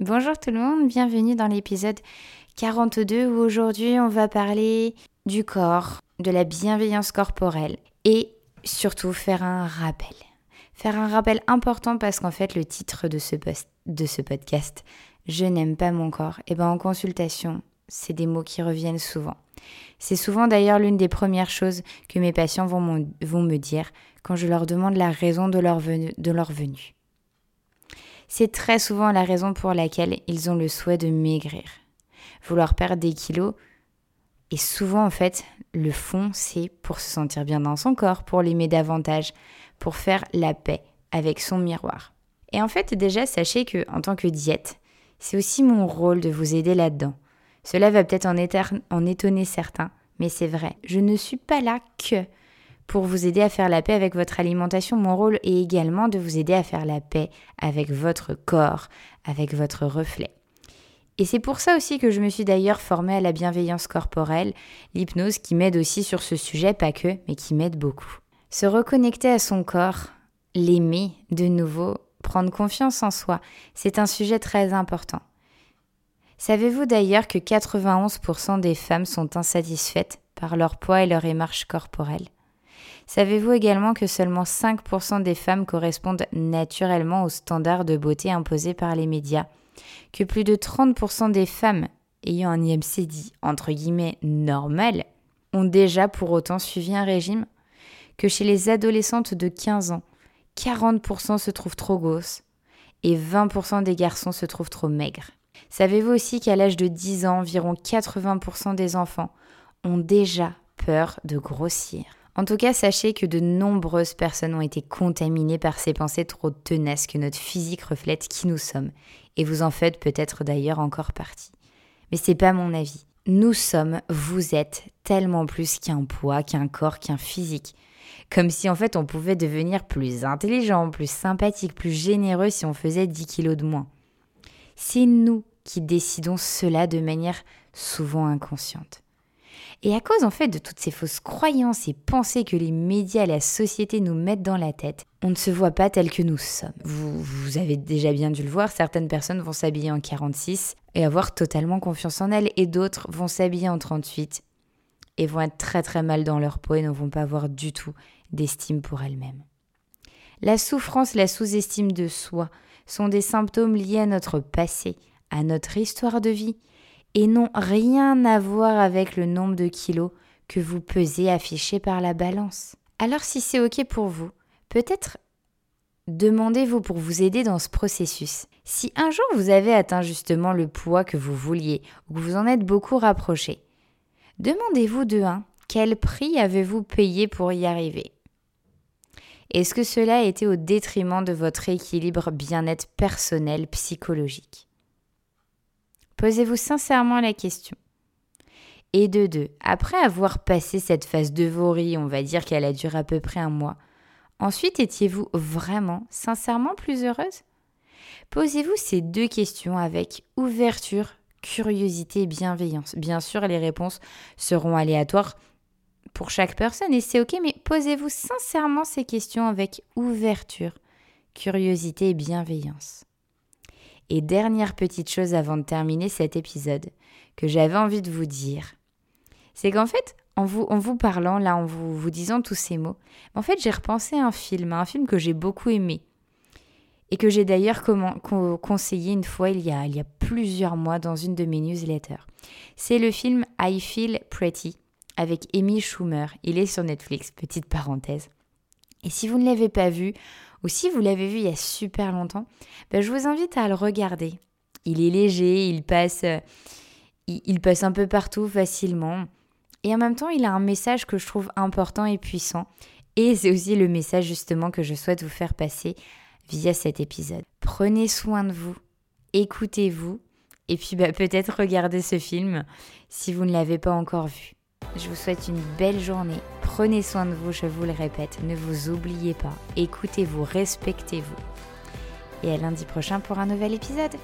Bonjour tout le monde, bienvenue dans l'épisode 42 où aujourd'hui on va parler du corps, de la bienveillance corporelle et surtout faire un rappel. Faire un rappel important parce qu'en fait le titre de ce, de ce podcast, Je n'aime pas mon corps, et eh ben en consultation, c'est des mots qui reviennent souvent. C'est souvent d'ailleurs l'une des premières choses que mes patients vont, vont, me dire quand je leur demande la raison de leur, de leur venue. C'est très souvent la raison pour laquelle ils ont le souhait de maigrir. Vouloir perdre des kilos, et souvent en fait, le fond, c'est pour se sentir bien dans son corps, pour l'aimer davantage, pour faire la paix avec son miroir. Et en fait, déjà, sachez que en tant que diète, c'est aussi mon rôle de vous aider là-dedans. Cela va peut-être en, en étonner certains, mais c'est vrai. Je ne suis pas là que pour vous aider à faire la paix avec votre alimentation. Mon rôle est également de vous aider à faire la paix avec votre corps, avec votre reflet. Et c'est pour ça aussi que je me suis d'ailleurs formée à la bienveillance corporelle, l'hypnose qui m'aide aussi sur ce sujet, pas que, mais qui m'aide beaucoup. Se reconnecter à son corps, l'aimer de nouveau, prendre confiance en soi, c'est un sujet très important. Savez-vous d'ailleurs que 91% des femmes sont insatisfaites par leur poids et leur émarche corporelle? Savez-vous également que seulement 5% des femmes correspondent naturellement aux standards de beauté imposés par les médias? Que plus de 30% des femmes ayant un IMC dit entre guillemets normal ont déjà pour autant suivi un régime? Que chez les adolescentes de 15 ans, 40% se trouvent trop grosses et 20% des garçons se trouvent trop maigres? Savez-vous aussi qu'à l'âge de 10 ans, environ 80% des enfants ont déjà peur de grossir? En tout cas, sachez que de nombreuses personnes ont été contaminées par ces pensées trop tenaces que notre physique reflète qui nous sommes. Et vous en faites peut-être d'ailleurs encore partie. Mais c'est pas mon avis. Nous sommes, vous êtes tellement plus qu'un poids, qu'un corps, qu'un physique. Comme si en fait on pouvait devenir plus intelligent, plus sympathique, plus généreux si on faisait 10 kilos de moins. C'est nous qui décidons cela de manière souvent inconsciente. Et à cause en fait de toutes ces fausses croyances et pensées que les médias et la société nous mettent dans la tête, on ne se voit pas tel que nous sommes. Vous, avez déjà bien dû le voir, certaines personnes vont s'habiller en 46 et avoir totalement confiance en elles, et d'autres vont s'habiller en 38 et vont être très très mal dans leur peau et ne vont pas avoir du tout d'estime pour elles-mêmes. La souffrance, la sous-estime de soi sont des symptômes liés à notre passé, à notre histoire de vie et n'ont rien à voir avec le nombre de kilos que vous pesez affiché par la balance. Alors si c'est OK pour vous, peut-être demandez-vous pour vous aider dans ce processus. Si un jour vous avez atteint justement le poids que vous vouliez ou que vous en êtes beaucoup rapproché, demandez-vous de 1 quel prix avez-vous payé pour y arriver? Est-ce que cela a été au détriment de votre équilibre bien-être personnel psychologique? Posez-vous sincèrement la question. Et de deux, après avoir passé cette phase de vorie, on va dire qu'elle a duré à peu près un mois, ensuite étiez-vous vraiment, sincèrement plus heureuse? Posez-vous ces deux questions avec ouverture, curiosité et bienveillance. Bien sûr, les réponses seront aléatoires pour chaque personne et c'est ok, mais posez-vous sincèrement ces questions avec ouverture, curiosité et bienveillance. Et dernière petite chose avant de terminer cet épisode que j'avais envie de vous dire, c'est qu'en fait, en vous, en vous parlant, là, en vous, vous disant tous ces mots, en fait, j'ai repensé à un film, un film que j'ai beaucoup aimé et que j'ai d'ailleurs conseillé une fois il y, a, il y a plusieurs mois dans une de mes newsletters. C'est le film I Feel Pretty avec Amy Schumer. Il est sur Netflix, petite parenthèse. Et si vous ne l'avez pas vu, ou si vous l'avez vu il y a super longtemps, ben je vous invite à le regarder. Il est léger, il passe, euh, il, passe un peu partout facilement. Et en même temps, il a un message que je trouve important et puissant. Et c'est aussi le message justement que je souhaite vous faire passer via cet épisode. Prenez soin de vous, écoutez-vous Et puis bah, peut-être regarder ce film si vous ne l'avez pas encore vu. Je vous souhaite une belle journée. Prenez soin de vous, je vous le répète. Ne vous oubliez pas. Écoutez-vous, respectez-vous. Et à lundi prochain pour un nouvel épisode.